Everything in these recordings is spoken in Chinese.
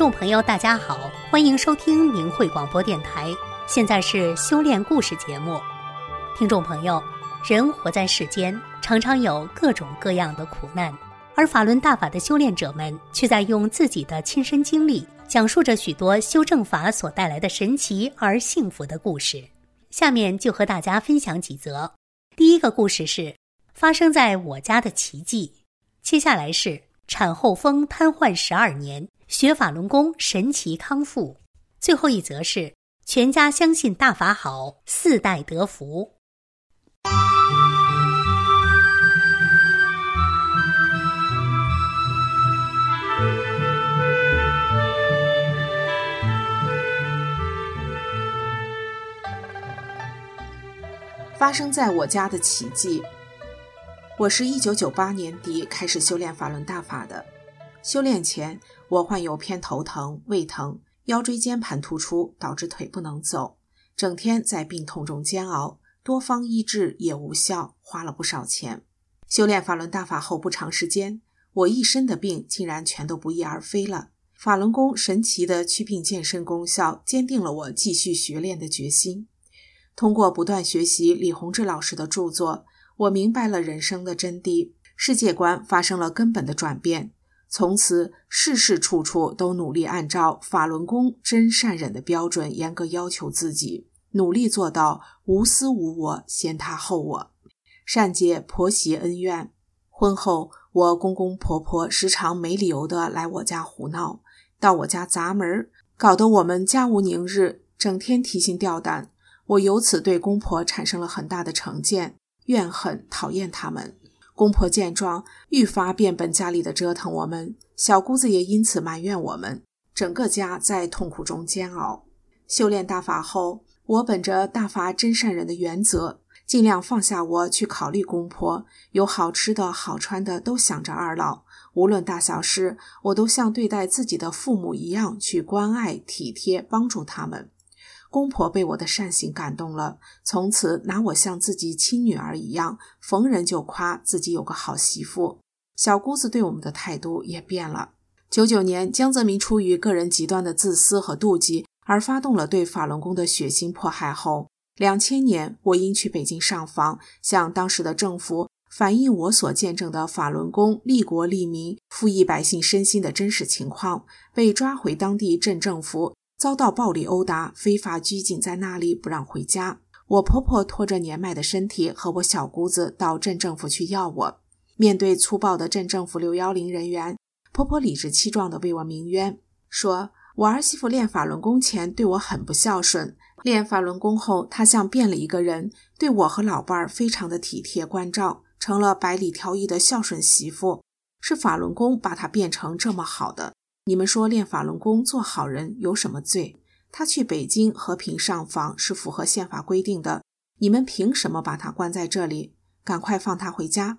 众朋友，大家好，欢迎收听明慧广播电台。现在是修炼故事节目。听众朋友，人活在世间，常常有各种各样的苦难，而法轮大法的修炼者们却在用自己的亲身经历，讲述着许多修正法所带来的神奇而幸福的故事。下面就和大家分享几则。第一个故事是发生在我家的奇迹，接下来是产后风瘫痪十二年。学法轮功神奇康复，最后一则是全家相信大法好，四代得福。发生在我家的奇迹。我是一九九八年底开始修炼法轮大法的。修炼前，我患有偏头疼、胃疼、腰椎间盘突出，导致腿不能走，整天在病痛中煎熬，多方医治也无效，花了不少钱。修炼法轮大法后不长时间，我一身的病竟然全都不翼而飞了。法轮功神奇的祛病健身功效，坚定了我继续学练的决心。通过不断学习李洪志老师的著作，我明白了人生的真谛，世界观发生了根本的转变。从此，事事处处都努力按照法轮功真善忍的标准严格要求自己，努力做到无私无我，先他后我，善解婆媳恩怨。婚后，我公公婆婆时常没理由的来我家胡闹，到我家砸门，搞得我们家无宁日，整天提心吊胆。我由此对公婆产生了很大的成见、怨恨、讨厌他们。公婆见状，愈发变本加厉的折腾我们，小姑子也因此埋怨我们，整个家在痛苦中煎熬。修炼大法后，我本着大法真善人的原则，尽量放下我去考虑公婆，有好吃的好穿的都想着二老，无论大小事，我都像对待自己的父母一样去关爱、体贴、帮助他们。公婆被我的善行感动了，从此拿我像自己亲女儿一样，逢人就夸自己有个好媳妇。小姑子对我们的态度也变了。九九年，江泽民出于个人极端的自私和妒忌而发动了对法轮功的血腥迫害后，两千年，我因去北京上访，向当时的政府反映我所见证的法轮功利国利民、富益百姓身心的真实情况，被抓回当地镇政府。遭到暴力殴打，非法拘禁在那里，不让回家。我婆婆拖着年迈的身体和我小姑子到镇政府去要我。面对粗暴的镇政府六幺零人员，婆婆理直气壮地为我鸣冤，说我儿媳妇练法轮功前对我很不孝顺，练法轮功后她像变了一个人，对我和老伴儿非常的体贴关照，成了百里挑一的孝顺媳妇。是法轮功把她变成这么好的。你们说练法轮功做好人有什么罪？他去北京和平上访是符合宪法规定的，你们凭什么把他关在这里？赶快放他回家！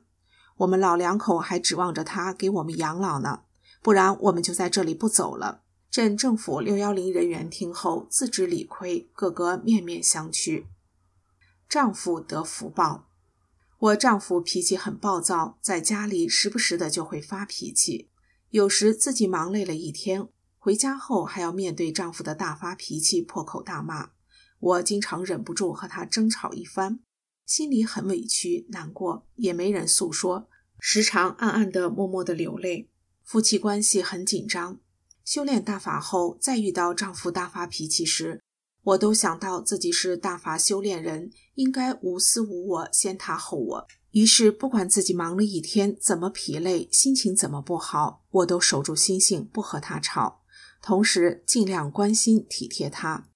我们老两口还指望着他给我们养老呢，不然我们就在这里不走了。镇政府六幺零人员听后自知理亏，个个面面相觑。丈夫得福报，我丈夫脾气很暴躁，在家里时不时的就会发脾气。有时自己忙累了一天，回家后还要面对丈夫的大发脾气、破口大骂，我经常忍不住和他争吵一番，心里很委屈、难过，也没人诉说，时常暗暗的、默默的流泪，夫妻关系很紧张。修炼大法后，再遇到丈夫大发脾气时，我都想到自己是大法修炼人，应该无私无我，先他后我。于是，不管自己忙了一天怎么疲累，心情怎么不好，我都守住心性，不和他吵，同时尽量关心体贴他。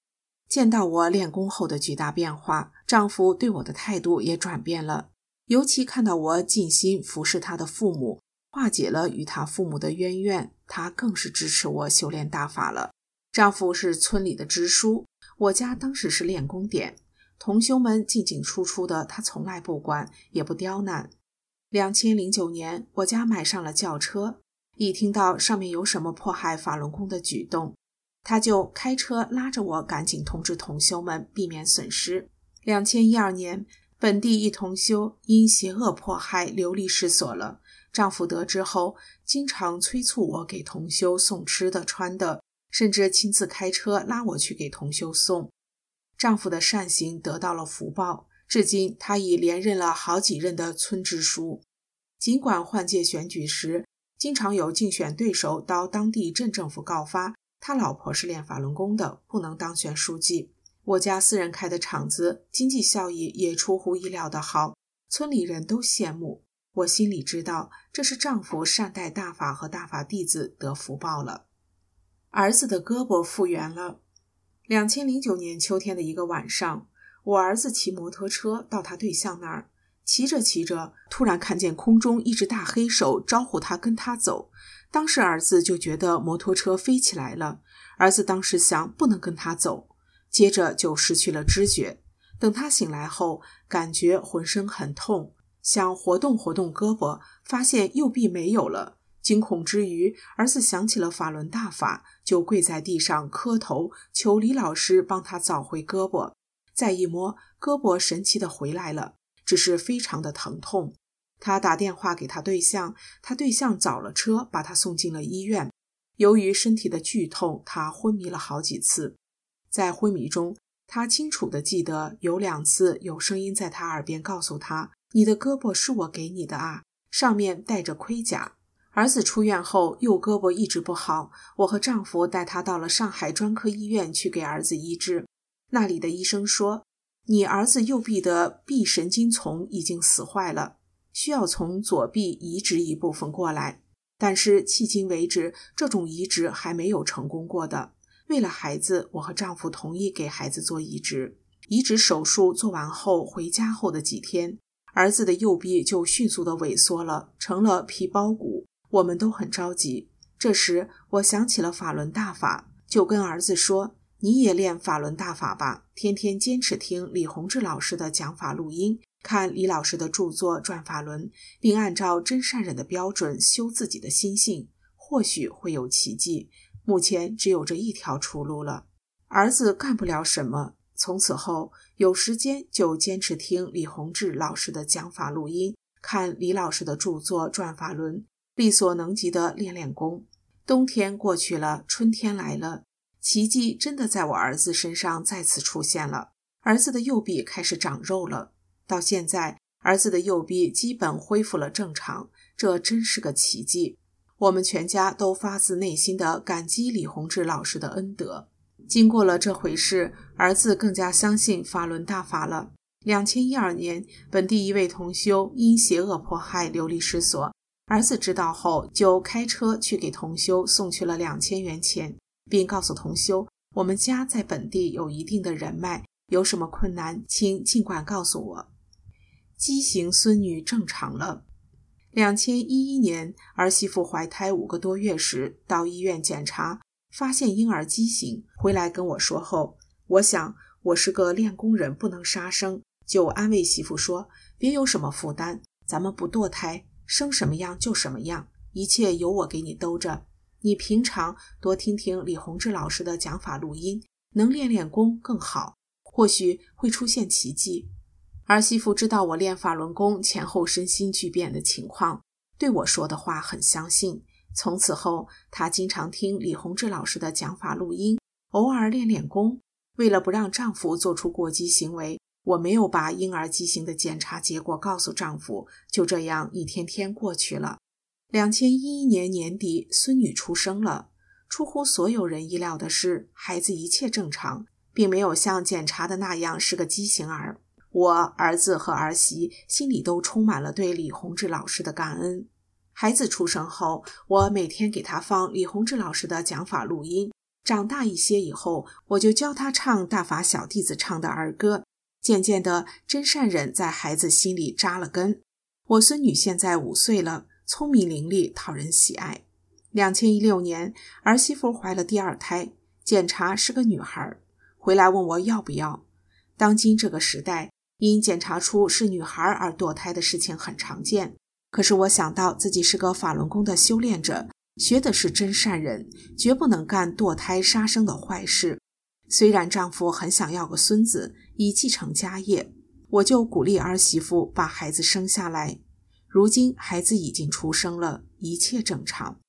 见到我练功后的巨大变化，丈夫对我的态度也转变了。尤其看到我尽心服侍他的父母，化解了与他父母的冤怨，他更是支持我修炼大法了。丈夫是村里的支书，我家当时是练功点。同修们进进出出的，他从来不管，也不刁难。两千零九年，我家买上了轿车，一听到上面有什么迫害法轮功的举动，他就开车拉着我赶紧通知同修们，避免损失。两千一二年，本地一同修因邪恶迫害流离失所了，丈夫得知后，经常催促我给同修送吃的穿的，甚至亲自开车拉我去给同修送。丈夫的善行得到了福报，至今他已连任了好几任的村支书。尽管换届选举时，经常有竞选对手到当地镇政府告发他老婆是练法轮功的，不能当选书记。我家私人开的厂子，经济效益也出乎意料的好，村里人都羡慕。我心里知道，这是丈夫善待大法和大法弟子得福报了。儿子的胳膊复原了。两千零九年秋天的一个晚上，我儿子骑摩托车到他对象那儿。骑着骑着，突然看见空中一只大黑手招呼他跟他走。当时儿子就觉得摩托车飞起来了。儿子当时想不能跟他走，接着就失去了知觉。等他醒来后，感觉浑身很痛，想活动活动胳膊，发现右臂没有了。惊恐之余，儿子想起了法轮大法，就跪在地上磕头，求李老师帮他找回胳膊。再一摸，胳膊神奇的回来了。只是非常的疼痛，他打电话给他对象，他对象找了车把他送进了医院。由于身体的剧痛，他昏迷了好几次。在昏迷中，他清楚的记得有两次有声音在他耳边告诉他：“你的胳膊是我给你的啊，上面带着盔甲。”儿子出院后，右胳膊一直不好，我和丈夫带他到了上海专科医院去给儿子医治。那里的医生说。你儿子右臂的臂神经丛已经死坏了，需要从左臂移植一部分过来，但是迄今为止，这种移植还没有成功过的。为了孩子，我和丈夫同意给孩子做移植。移植手术做完后，回家后的几天，儿子的右臂就迅速的萎缩了，成了皮包骨。我们都很着急。这时，我想起了法轮大法，就跟儿子说。你也练法轮大法吧，天天坚持听李洪志老师的讲法录音，看李老师的著作《转法轮》，并按照真善忍的标准修自己的心性，或许会有奇迹。目前只有这一条出路了。儿子干不了什么，从此后有时间就坚持听李洪志老师的讲法录音，看李老师的著作《转法轮》，力所能及的练练功。冬天过去了，春天来了。奇迹真的在我儿子身上再次出现了，儿子的右臂开始长肉了。到现在，儿子的右臂基本恢复了正常，这真是个奇迹。我们全家都发自内心的感激李洪志老师的恩德。经过了这回事，儿子更加相信法轮大法了。两千一二年，本地一位同修因邪恶迫害流离失所，儿子知道后就开车去给同修送去了两千元钱。并告诉同修，我们家在本地有一定的人脉，有什么困难，请尽管告诉我。畸形孙女正常了。两千一一年，儿媳妇怀胎五个多月时，到医院检查，发现婴儿畸形。回来跟我说后，我想我是个练功人，不能杀生，就安慰媳妇说：“别有什么负担，咱们不堕胎，生什么样就什么样，一切由我给你兜着。”你平常多听听李洪志老师的讲法录音，能练练功更好，或许会出现奇迹。儿媳妇知道我练法轮功前后身心巨变的情况，对我说的话很相信。从此后，她经常听李洪志老师的讲法录音，偶尔练练功。为了不让丈夫做出过激行为，我没有把婴儿畸形的检查结果告诉丈夫。就这样，一天天过去了。两千一一年年底，孙女出生了。出乎所有人意料的是，孩子一切正常，并没有像检查的那样是个畸形儿。我儿子和儿媳心里都充满了对李洪志老师的感恩。孩子出生后，我每天给他放李洪志老师的讲法录音。长大一些以后，我就教他唱大法小弟子唱的儿歌。渐渐的，真善忍在孩子心里扎了根。我孙女现在五岁了。聪明伶俐，讨人喜爱。两千一六年，儿媳妇怀了第二胎，检查是个女孩，回来问我要不要。当今这个时代，因检查出是女孩而堕胎的事情很常见。可是我想到自己是个法轮功的修炼者，学的是真善人，绝不能干堕胎杀生的坏事。虽然丈夫很想要个孙子以继承家业，我就鼓励儿媳妇把孩子生下来。如今孩子已经出生了，一切正常。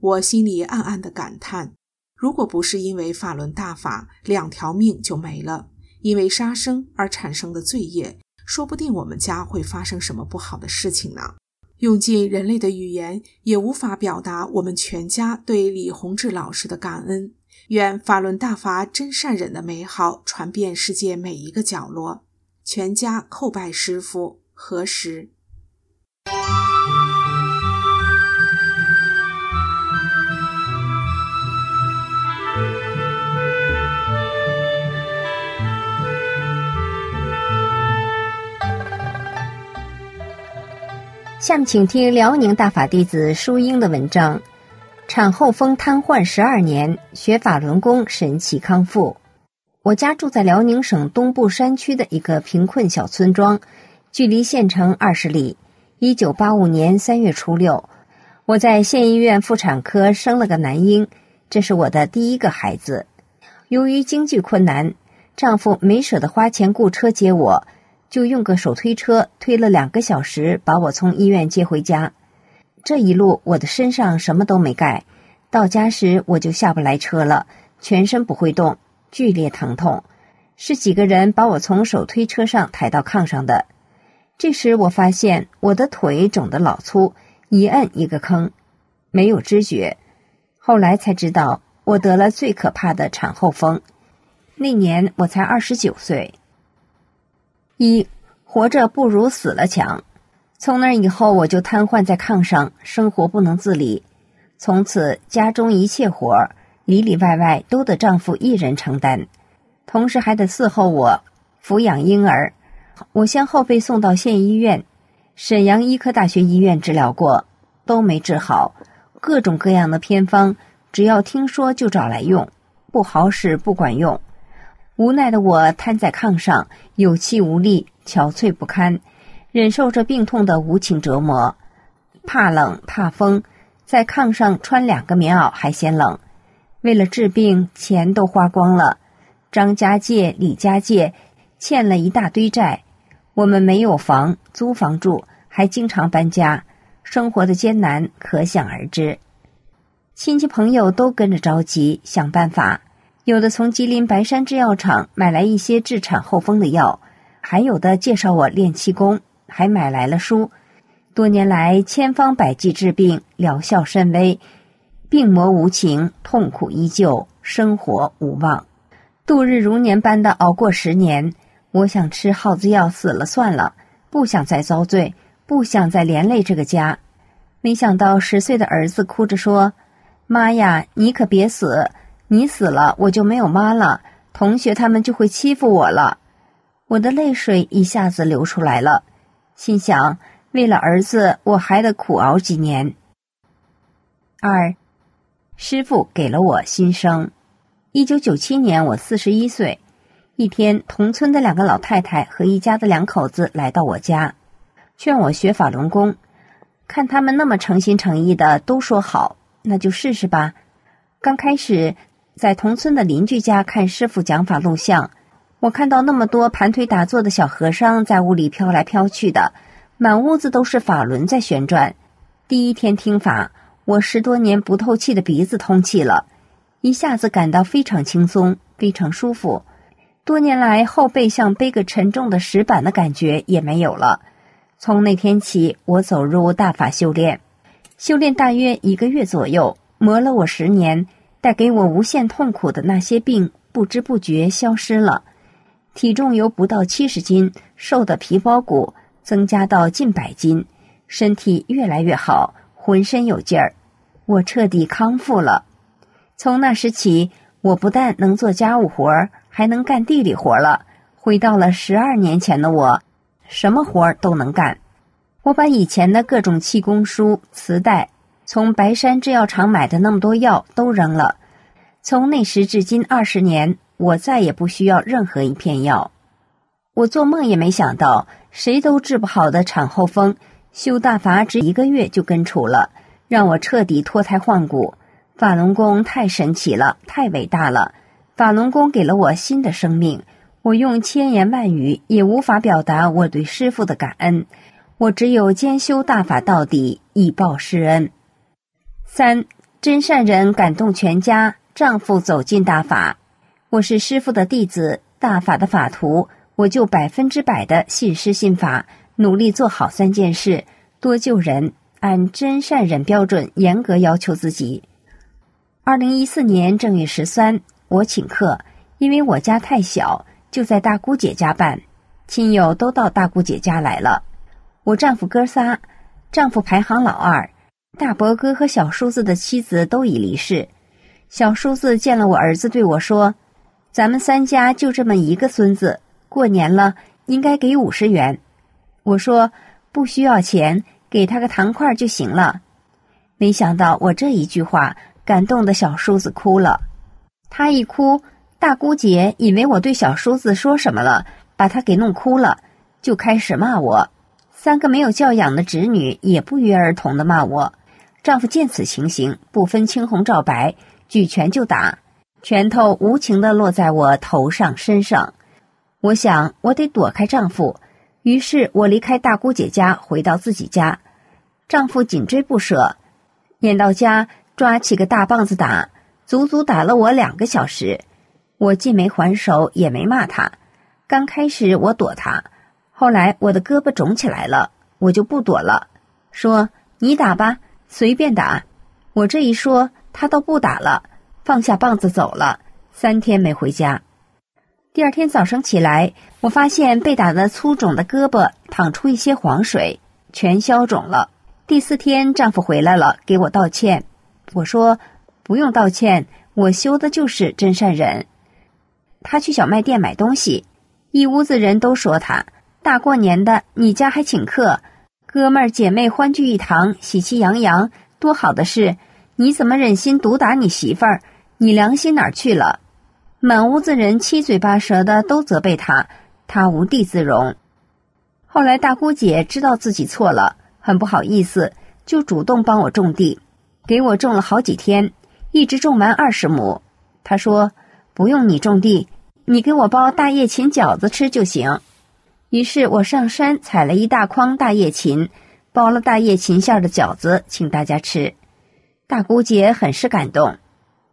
我心里暗暗的感叹：如果不是因为法轮大法，两条命就没了。因为杀生而产生的罪业，说不定我们家会发生什么不好的事情呢？用尽人类的语言也无法表达我们全家对李洪志老师的感恩。愿法轮大法真善忍的美好传遍世界每一个角落。全家叩拜师傅，何时？下面请听辽宁大法弟子舒英的文章：产后风瘫痪十二年，学法轮功神奇康复。我家住在辽宁省东部山区的一个贫困小村庄，距离县城二十里。一九八五年三月初六，我在县医院妇产科生了个男婴，这是我的第一个孩子。由于经济困难，丈夫没舍得花钱雇车接我。就用个手推车推了两个小时，把我从医院接回家。这一路我的身上什么都没盖，到家时我就下不来车了，全身不会动，剧烈疼痛。是几个人把我从手推车上抬到炕上的。这时我发现我的腿肿得老粗，一摁一个坑，没有知觉。后来才知道我得了最可怕的产后风。那年我才二十九岁。一活着不如死了强。从那以后，我就瘫痪在炕上，生活不能自理。从此，家中一切活儿里里外外都得丈夫一人承担，同时还得伺候我抚养婴儿。我先后被送到县医院、沈阳医科大学医院治疗过，都没治好。各种各样的偏方，只要听说就找来用，不好使，不管用。无奈的我瘫在炕上，有气无力，憔悴不堪，忍受着病痛的无情折磨。怕冷怕风，在炕上穿两个棉袄还嫌冷。为了治病，钱都花光了，张家界、李家界，欠了一大堆债。我们没有房，租房住，还经常搬家，生活的艰难可想而知。亲戚朋友都跟着着急，想办法。有的从吉林白山制药厂买来一些治产后风的药，还有的介绍我练气功，还买来了书。多年来千方百计治病，疗效甚微，病魔无情，痛苦依旧，生活无望，度日如年般的熬过十年。我想吃耗子药死了算了，不想再遭罪，不想再连累这个家。没想到十岁的儿子哭着说：“妈呀，你可别死！”你死了，我就没有妈了，同学他们就会欺负我了。我的泪水一下子流出来了，心想：为了儿子，我还得苦熬几年。二，师傅给了我新生。一九九七年，我四十一岁。一天，同村的两个老太太和一家的两口子来到我家，劝我学法轮功。看他们那么诚心诚意的，都说好，那就试试吧。刚开始。在同村的邻居家看师傅讲法录像，我看到那么多盘腿打坐的小和尚在屋里飘来飘去的，满屋子都是法轮在旋转。第一天听法，我十多年不透气的鼻子通气了，一下子感到非常轻松，非常舒服。多年来后背像背个沉重的石板的感觉也没有了。从那天起，我走入大法修炼，修炼大约一个月左右，磨了我十年。带给我无限痛苦的那些病，不知不觉消失了。体重由不到七十斤瘦的皮包骨，增加到近百斤，身体越来越好，浑身有劲儿。我彻底康复了。从那时起，我不但能做家务活儿，还能干地里活了。回到了十二年前的我，什么活儿都能干。我把以前的各种气功书、磁带。从白山制药厂买的那么多药都扔了。从那时至今二十年，我再也不需要任何一片药。我做梦也没想到，谁都治不好的产后风，修大法只一个月就根除了，让我彻底脱胎换骨。法轮功太神奇了，太伟大了！法轮功给了我新的生命，我用千言万语也无法表达我对师傅的感恩。我只有兼修大法到底，以报师恩。三真善人感动全家，丈夫走进大法，我是师傅的弟子，大法的法徒，我就百分之百的信师信法，努力做好三件事，多救人，按真善忍标准严格要求自己。二零一四年正月十三，我请客，因为我家太小，就在大姑姐家办，亲友都到大姑姐家来了。我丈夫哥仨，丈夫排行老二，大伯哥和小叔子的妻子都已离世。小叔子见了我儿子，对我说：“咱们三家就这么一个孙子，过年了应该给五十元。”我说：“不需要钱，给他个糖块就行了。”没想到我这一句话感动的小叔子哭了。他一哭，大姑姐以为我对小叔子说什么了，把他给弄哭了，就开始骂我。三个没有教养的侄女也不约而同的骂我。丈夫见此情形，不分青红皂白。举拳就打，拳头无情的落在我头上身上。我想我得躲开丈夫，于是我离开大姑姐家，回到自己家。丈夫紧追不舍，撵到家抓起个大棒子打，足足打了我两个小时。我既没还手，也没骂他。刚开始我躲他，后来我的胳膊肿起来了，我就不躲了，说你打吧，随便打。我这一说。他倒不打了，放下棒子走了。三天没回家。第二天早上起来，我发现被打的粗肿的胳膊淌出一些黄水，全消肿了。第四天，丈夫回来了，给我道歉。我说不用道歉，我修的就是真善忍。他去小卖店买东西，一屋子人都说他大过年的，你家还请客，哥们儿姐妹欢聚一堂，喜气洋洋，多好的事。你怎么忍心毒打你媳妇儿？你良心哪儿去了？满屋子人七嘴八舌的都责备他，他无地自容。后来大姑姐知道自己错了，很不好意思，就主动帮我种地，给我种了好几天，一直种完二十亩。她说：“不用你种地，你给我包大叶芹饺子吃就行。”于是我上山采了一大筐大叶芹，包了大叶芹馅的饺子，请大家吃。大姑姐很是感动，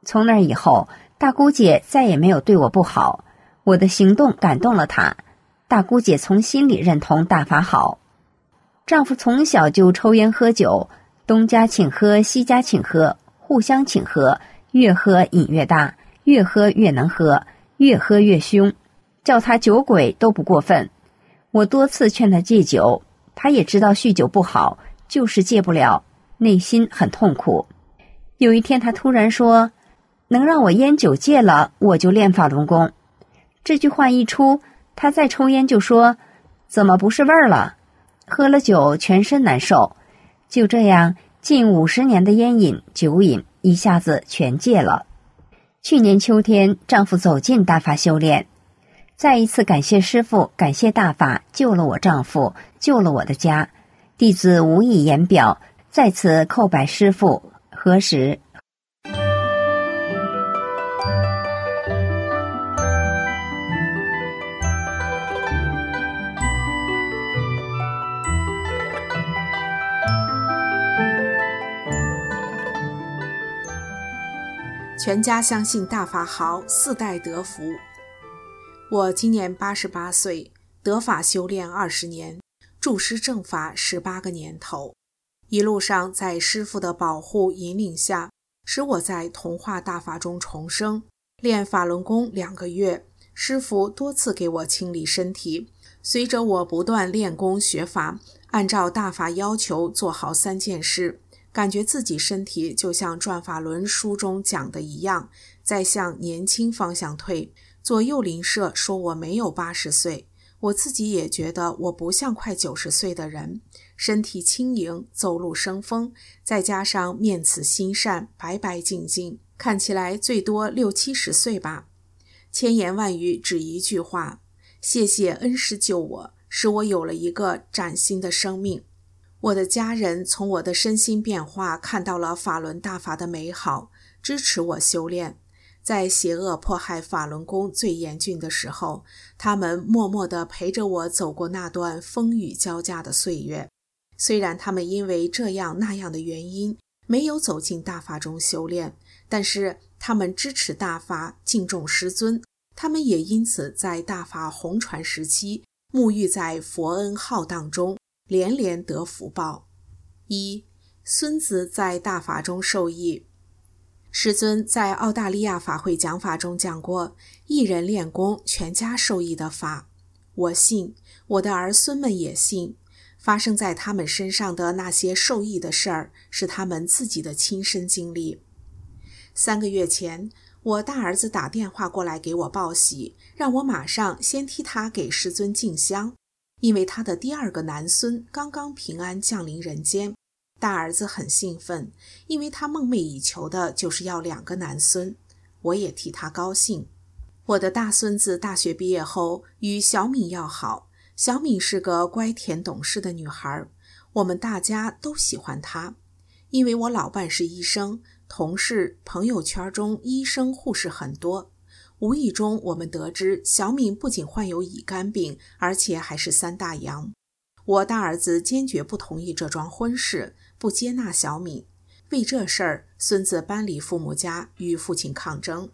从那以后，大姑姐再也没有对我不好。我的行动感动了她，大姑姐从心里认同大法好。丈夫从小就抽烟喝酒，东家请喝，西家请喝，互相请喝，越喝瘾越大，越喝越能喝，越喝越凶，叫他酒鬼都不过分。我多次劝他戒酒，他也知道酗酒不好，就是戒不了，内心很痛苦。有一天，他突然说：“能让我烟酒戒了，我就练法轮功。”这句话一出，他再抽烟就说：“怎么不是味儿了？”喝了酒，全身难受。就这样，近五十年的烟瘾、酒瘾一下子全戒了。去年秋天，丈夫走进大法修炼，再一次感谢师傅，感谢大法救了我丈夫，救了我的家。弟子无以言表，在此叩拜师傅。何时？全家相信大法好，四代得福。我今年八十八岁，得法修炼二十年，助师正法十八个年头。一路上，在师傅的保护引领下，使我在童话大法中重生。练法轮功两个月，师傅多次给我清理身体。随着我不断练功学法，按照大法要求做好三件事，感觉自己身体就像《转法轮》书中讲的一样，在向年轻方向退。左右邻舍说我没有八十岁，我自己也觉得我不像快九十岁的人。身体轻盈，走路生风，再加上面慈心善，白白净净，看起来最多六七十岁吧。千言万语只一句话：谢谢恩师救我，使我有了一个崭新的生命。我的家人从我的身心变化看到了法轮大法的美好，支持我修炼。在邪恶迫害法轮功最严峻的时候，他们默默地陪着我走过那段风雨交加的岁月。虽然他们因为这样那样的原因没有走进大法中修炼，但是他们支持大法，敬重师尊，他们也因此在大法红传时期沐浴在佛恩浩荡中，连连得福报。一孙子在大法中受益。师尊在澳大利亚法会讲法中讲过，一人练功，全家受益的法。我信，我的儿孙们也信。发生在他们身上的那些受益的事儿，是他们自己的亲身经历。三个月前，我大儿子打电话过来给我报喜，让我马上先替他给师尊敬香，因为他的第二个男孙刚刚平安降临人间。大儿子很兴奋，因为他梦寐以求的就是要两个男孙。我也替他高兴。我的大孙子大学毕业后与小敏要好。小敏是个乖甜懂事的女孩，我们大家都喜欢她。因为我老伴是医生，同事朋友圈中医生护士很多。无意中，我们得知小敏不仅患有乙肝病，而且还是三大阳。我大儿子坚决不同意这桩婚事，不接纳小敏。为这事儿，孙子搬离父母家，与父亲抗争。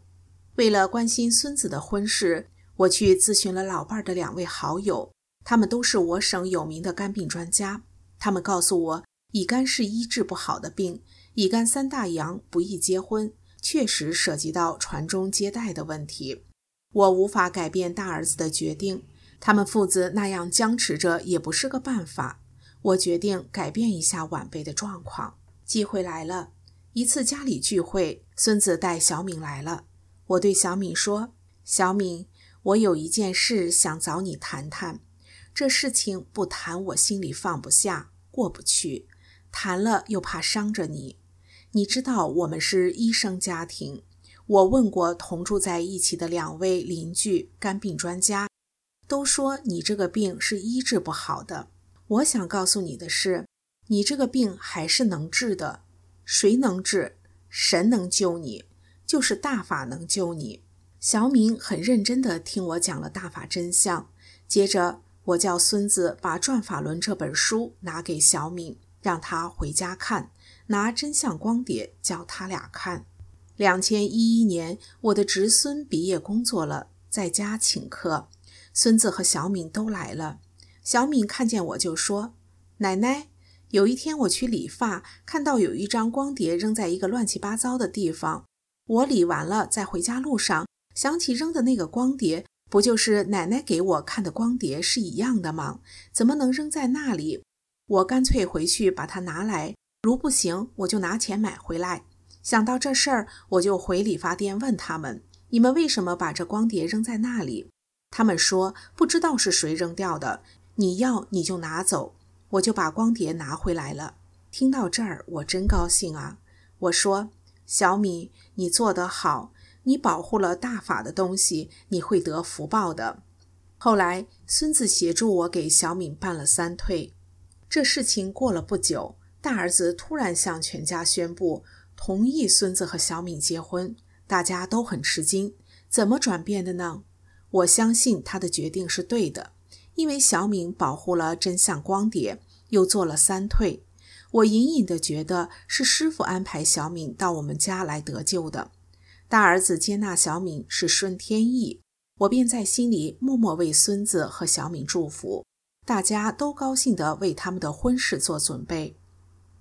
为了关心孙子的婚事，我去咨询了老伴的两位好友。他们都是我省有名的肝病专家。他们告诉我，乙肝是医治不好的病，乙肝三大阳不宜结婚，确实涉及到传宗接代的问题。我无法改变大儿子的决定，他们父子那样僵持着也不是个办法。我决定改变一下晚辈的状况。机会来了，一次家里聚会，孙子带小敏来了。我对小敏说：“小敏，我有一件事想找你谈谈。”这事情不谈，我心里放不下，过不去；谈了又怕伤着你。你知道我们是医生家庭，我问过同住在一起的两位邻居肝病专家，都说你这个病是医治不好的。我想告诉你的是，你这个病还是能治的。谁能治？神能救你，就是大法能救你。小敏很认真地听我讲了大法真相，接着。我叫孙子把《转法轮》这本书拿给小敏，让他回家看；拿真相光碟叫他俩看。两千一一年，我的侄孙毕业工作了，在家请客，孙子和小敏都来了。小敏看见我就说：“奶奶，有一天我去理发，看到有一张光碟扔在一个乱七八糟的地方。我理完了，在回家路上想起扔的那个光碟。”不就是奶奶给我看的光碟是一样的吗？怎么能扔在那里？我干脆回去把它拿来，如不行，我就拿钱买回来。想到这事儿，我就回理发店问他们：“你们为什么把这光碟扔在那里？”他们说：“不知道是谁扔掉的，你要你就拿走。”我就把光碟拿回来了。听到这儿，我真高兴啊！我说：“小米，你做得好。”你保护了大法的东西，你会得福报的。后来，孙子协助我给小敏办了三退。这事情过了不久，大儿子突然向全家宣布同意孙子和小敏结婚，大家都很吃惊。怎么转变的呢？我相信他的决定是对的，因为小敏保护了真相光碟，又做了三退。我隐隐的觉得是师傅安排小敏到我们家来得救的。大儿子接纳小敏是顺天意，我便在心里默默为孙子和小敏祝福。大家都高兴地为他们的婚事做准备。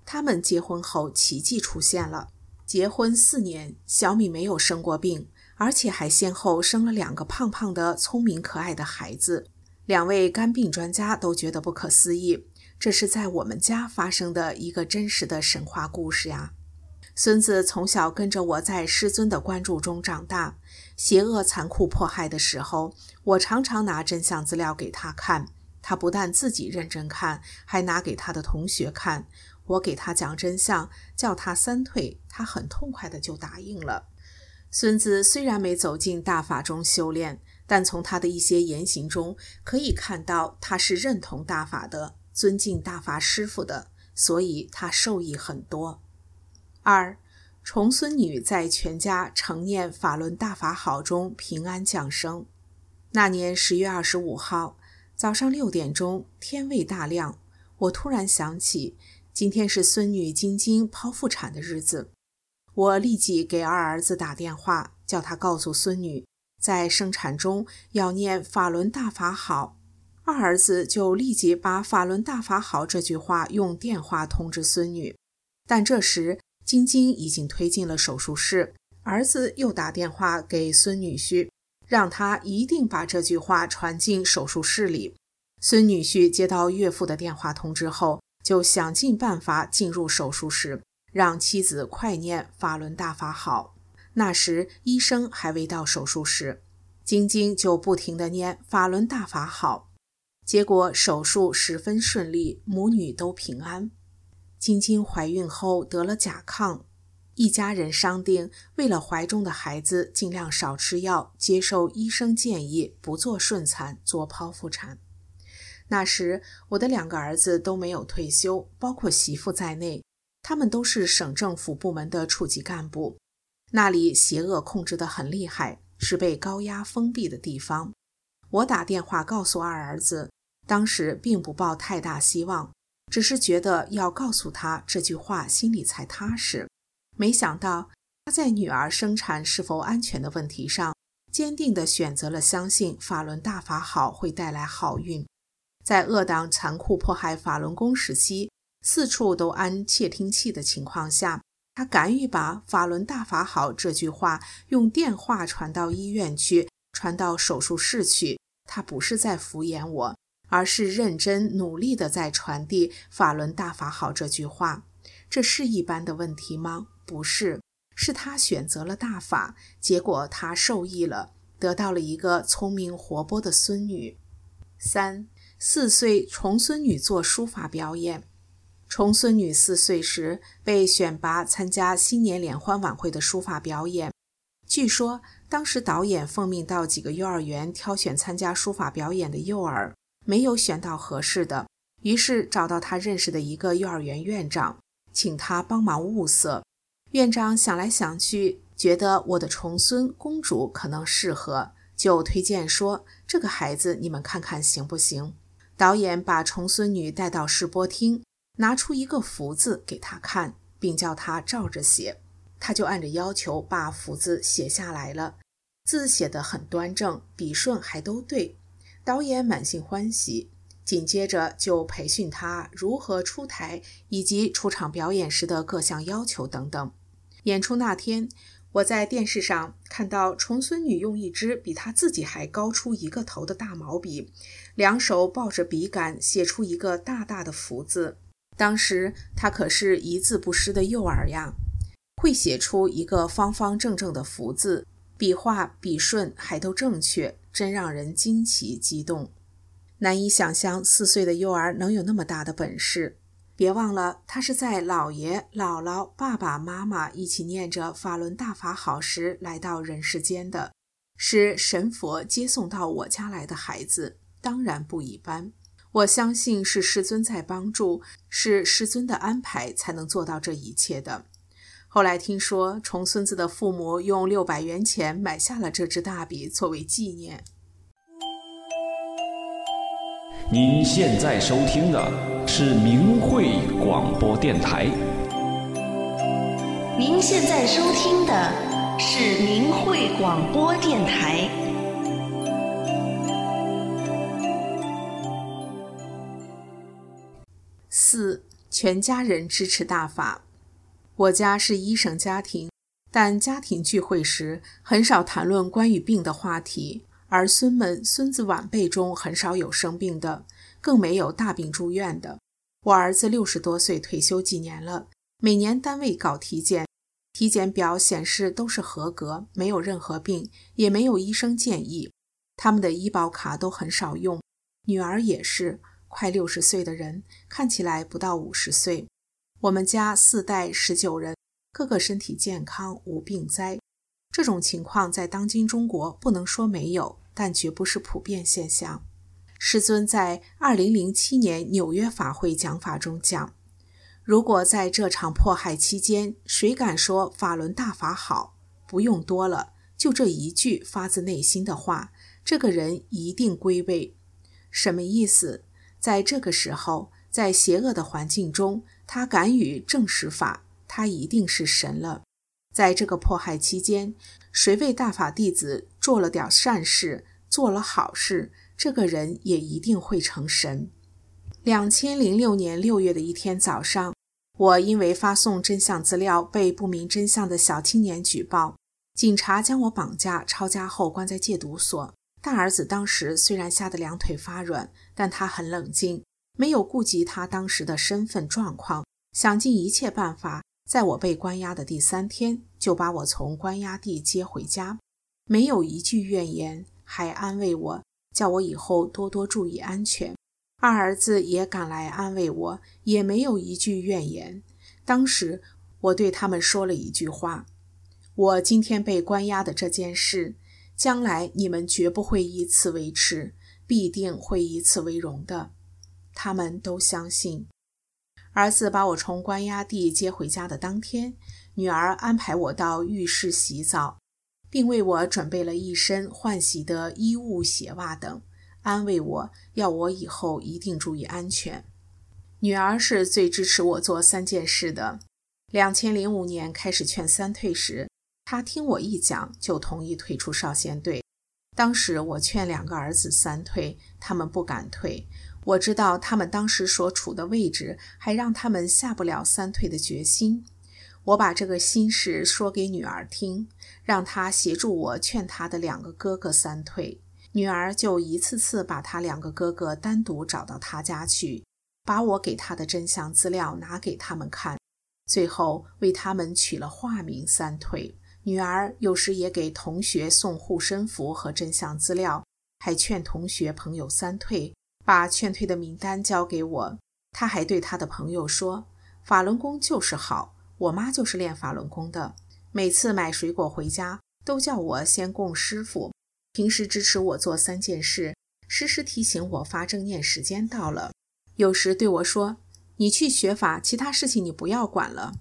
他们结婚后，奇迹出现了。结婚四年，小米没有生过病，而且还先后生了两个胖胖的、聪明可爱的孩子。两位肝病专家都觉得不可思议，这是在我们家发生的一个真实的神话故事呀。孙子从小跟着我在师尊的关注中长大，邪恶残酷迫害的时候，我常常拿真相资料给他看。他不但自己认真看，还拿给他的同学看。我给他讲真相，叫他三退，他很痛快的就答应了。孙子虽然没走进大法中修炼，但从他的一些言行中可以看到，他是认同大法的，尊敬大法师傅的，所以他受益很多。二重孙女在全家承念法轮大法好中平安降生。那年十月二十五号早上六点钟，天未大亮，我突然想起，今天是孙女晶晶剖腹产的日子。我立即给二儿子打电话，叫他告诉孙女，在生产中要念法轮大法好。二儿子就立即把“法轮大法好”这句话用电话通知孙女，但这时晶晶已经推进了手术室。儿子又打电话给孙女婿，让他一定把这句话传进手术室里。孙女婿接到岳父的电话通知后，就想尽办法进入手术室，让妻子快念“法轮大法好”。那时医生还未到手术室，晶晶就不停地念“法轮大法好”。结果手术十分顺利，母女都平安。晶晶怀孕后得了甲亢。一家人商定，为了怀中的孩子，尽量少吃药，接受医生建议，不做顺产，做剖腹产。那时，我的两个儿子都没有退休，包括媳妇在内，他们都是省政府部门的处级干部，那里邪恶控制得很厉害，是被高压封闭的地方。我打电话告诉二儿子，当时并不抱太大希望，只是觉得要告诉他这句话，心里才踏实。没想到他在女儿生产是否安全的问题上，坚定地选择了相信法轮大法好会带来好运。在恶党残酷迫害法轮功时期，四处都安窃听器的情况下，他敢于把“法轮大法好”这句话用电话传到医院去，传到手术室去。他不是在敷衍我，而是认真努力地在传递“法轮大法好”这句话。这是一般的问题吗？不是，是他选择了大法，结果他受益了，得到了一个聪明活泼的孙女。三四岁重孙女做书法表演，重孙女四岁时被选拔参加新年联欢晚会的书法表演。据说当时导演奉命到几个幼儿园挑选参加书法表演的幼儿，没有选到合适的，于是找到他认识的一个幼儿园院长，请他帮忙物色。院长想来想去，觉得我的重孙公主可能适合，就推荐说：“这个孩子你们看看行不行？”导演把重孙女带到试播厅，拿出一个福字给她看，并叫她照着写。她就按着要求把福字写下来了，字写得很端正，笔顺还都对。导演满心欢喜，紧接着就培训她如何出台，以及出场表演时的各项要求等等。演出那天，我在电视上看到重孙女用一支比她自己还高出一个头的大毛笔，两手抱着笔杆，写出一个大大的福字。当时她可是一字不识的幼儿呀，会写出一个方方正正的福字，笔画笔顺还都正确，真让人惊奇激动。难以想象四岁的幼儿能有那么大的本事。别忘了，他是在姥爷、姥姥、爸爸妈妈一起念着“法轮大法好”时来到人世间的，是神佛接送到我家来的孩子，当然不一般。我相信是师尊在帮助，是师尊的安排才能做到这一切的。后来听说，重孙子的父母用六百元钱买下了这支大笔作为纪念。您现在收听的。是明慧广播电台。您现在收听的是明慧广播电台。四，全家人支持大法。我家是医生家庭，但家庭聚会时很少谈论关于病的话题，儿孙们、孙子晚辈中很少有生病的。更没有大病住院的。我儿子六十多岁，退休几年了，每年单位搞体检，体检表显示都是合格，没有任何病，也没有医生建议。他们的医保卡都很少用。女儿也是快六十岁的人，看起来不到五十岁。我们家四代十九人，个个身体健康，无病灾。这种情况在当今中国不能说没有，但绝不是普遍现象。师尊在二零零七年纽约法会讲法中讲：“如果在这场迫害期间，谁敢说法轮大法好，不用多了，就这一句发自内心的话，这个人一定归位。什么意思？在这个时候，在邪恶的环境中，他敢于正实法，他一定是神了。在这个迫害期间，谁为大法弟子做了点善事，做了好事，这个人也一定会成神。两千零六年六月的一天早上，我因为发送真相资料被不明真相的小青年举报，警察将我绑架抄家后关在戒毒所。大儿子当时虽然吓得两腿发软，但他很冷静，没有顾及他当时的身份状况，想尽一切办法。在我被关押的第三天，就把我从关押地接回家，没有一句怨言，还安慰我，叫我以后多多注意安全。二儿子也赶来安慰我，也没有一句怨言。当时我对他们说了一句话：“我今天被关押的这件事，将来你们绝不会以此为耻，必定会以此为荣的。”他们都相信。儿子把我从关押地接回家的当天，女儿安排我到浴室洗澡，并为我准备了一身换洗的衣物、鞋袜等，安慰我要我以后一定注意安全。女儿是最支持我做三件事的。两千零五年开始劝三退时，她听我一讲就同意退出少先队。当时我劝两个儿子三退，他们不敢退。我知道他们当时所处的位置，还让他们下不了三退的决心。我把这个心事说给女儿听，让她协助我劝她的两个哥哥三退。女儿就一次次把她两个哥哥单独找到她家去，把我给她的真相资料拿给他们看，最后为他们取了化名三退。女儿有时也给同学送护身符和真相资料，还劝同学朋友三退。把劝退的名单交给我，他还对他的朋友说：“法轮功就是好，我妈就是练法轮功的。每次买水果回家，都叫我先供师傅。平时支持我做三件事，时时提醒我发正念时间到了。有时对我说：‘你去学法，其他事情你不要管了。’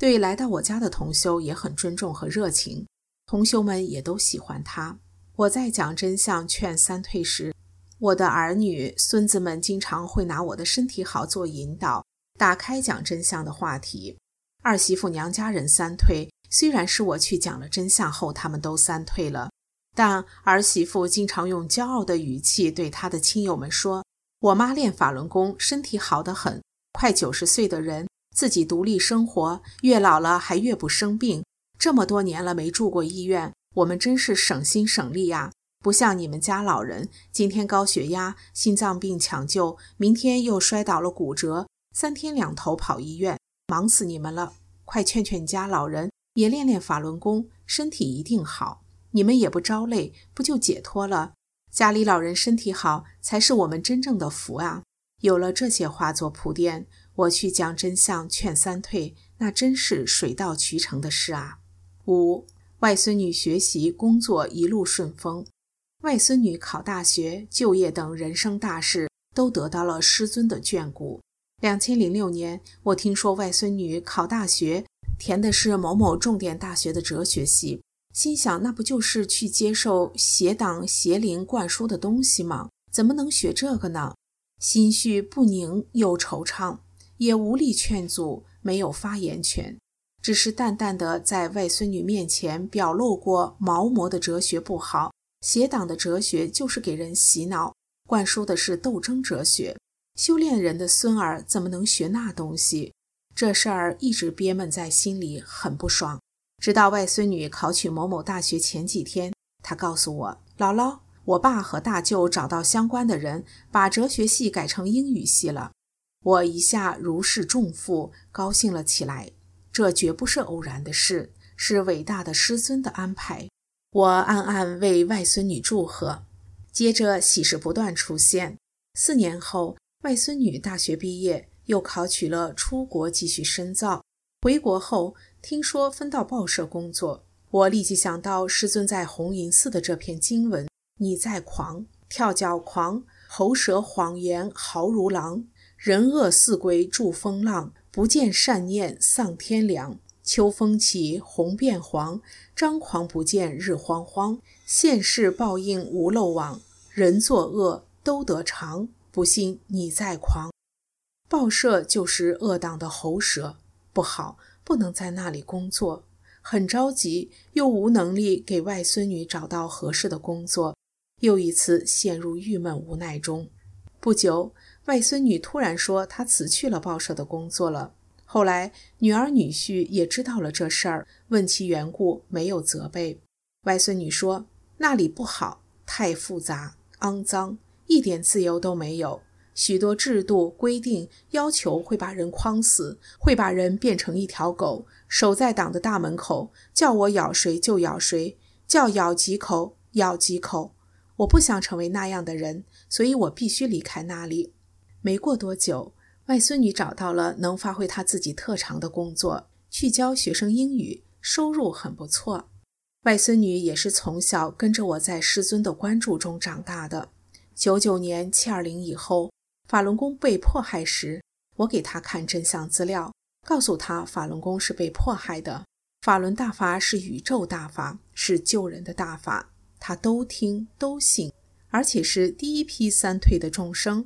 对来到我家的同修也很尊重和热情，同修们也都喜欢他。我在讲真相劝三退时。”我的儿女、孙子们经常会拿我的身体好做引导，打开讲真相的话题。二媳妇娘家人三退，虽然是我去讲了真相后，他们都三退了，但儿媳妇经常用骄傲的语气对她的亲友们说：“我妈练法轮功，身体好得很，快九十岁的人，自己独立生活，越老了还越不生病，这么多年了没住过医院，我们真是省心省力呀。”不像你们家老人，今天高血压、心脏病抢救，明天又摔倒了骨折，三天两头跑医院，忙死你们了！快劝劝你家老人，也练练法轮功，身体一定好。你们也不招累，不就解脱了？家里老人身体好，才是我们真正的福啊！有了这些话做铺垫，我去讲真相，劝三退，那真是水到渠成的事啊！五外孙女学习工作一路顺风。外孙女考大学、就业等人生大事都得到了师尊的眷顾。两千零六年，我听说外孙女考大学，填的是某某重点大学的哲学系，心想那不就是去接受邪党邪灵灌输的东西吗？怎么能学这个呢？心绪不宁又惆怅，也无力劝阻，没有发言权，只是淡淡的在外孙女面前表露过毛膜的哲学不好。邪党的哲学就是给人洗脑，灌输的是斗争哲学。修炼人的孙儿怎么能学那东西？这事儿一直憋闷在心里，很不爽。直到外孙女考取某某大学前几天，她告诉我：“姥姥，我爸和大舅找到相关的人，把哲学系改成英语系了。”我一下如释重负，高兴了起来。这绝不是偶然的事，是伟大的师尊的安排。我暗暗为外孙女祝贺，接着喜事不断出现。四年后，外孙女大学毕业，又考取了出国继续深造。回国后，听说分到报社工作，我立即想到师尊在红云寺的这篇经文：“你在狂，跳脚狂，喉舌谎言豪如狼，人恶似鬼助风浪，不见善念丧天良。”秋风起，红变黄，张狂不见日慌慌。现世报应无漏网，人作恶都得偿。不信你再狂。报社就是恶党的喉舌，不好，不能在那里工作。很着急，又无能力给外孙女找到合适的工作，又一次陷入郁闷无奈中。不久，外孙女突然说她辞去了报社的工作了。后来，女儿女婿也知道了这事儿，问其缘故，没有责备。外孙女说：“那里不好，太复杂、肮脏，一点自由都没有。许多制度规定要求会把人框死，会把人变成一条狗，守在党的大门口，叫我咬谁就咬谁，叫咬几口咬几口。我不想成为那样的人，所以我必须离开那里。”没过多久，外孙女找到了能发挥她自己特长的工作，去教学生英语，收入很不错。外孙女也是从小跟着我在师尊的关注中长大的。九九年七二零以后，法轮功被迫害时，我给他看真相资料，告诉他法轮功是被迫害的，法轮大法是宇宙大法，是救人的大法，他都听都信，而且是第一批三退的众生。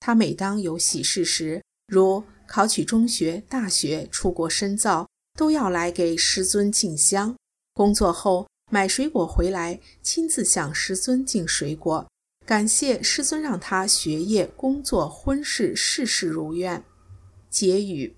他每当有喜事时，如考取中学、大学、出国深造，都要来给师尊敬香。工作后买水果回来，亲自向师尊敬水果，感谢师尊让他学业、工作、婚事事事如愿。结语：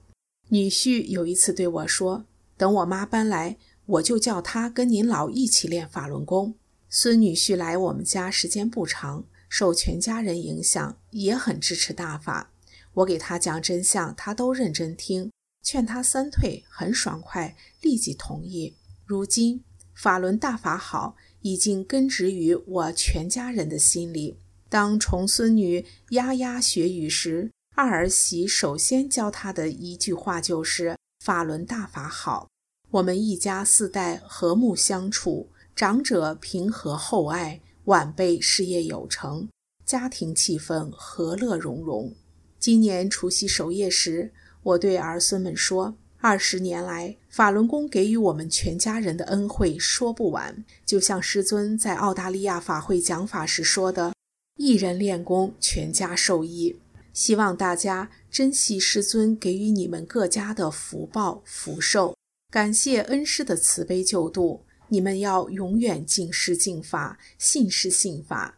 女婿有一次对我说：“等我妈搬来，我就叫她跟您老一起练法轮功。”孙女婿来我们家时间不长，受全家人影响，也很支持大法。我给他讲真相，他都认真听，劝他三退，很爽快，立即同意。如今法轮大法好，已经根植于我全家人的心里。当重孙女丫丫学语时，二儿媳首先教她的一句话就是“法轮大法好”。我们一家四代和睦相处，长者平和厚爱，晚辈事业有成，家庭气氛和乐融融。今年除夕守夜时，我对儿孙们说。二十年来，法轮功给予我们全家人的恩惠说不完。就像师尊在澳大利亚法会讲法时说的：“一人练功，全家受益。”希望大家珍惜师尊给予你们各家的福报福寿，感谢恩师的慈悲救度。你们要永远敬师敬法，信师信法。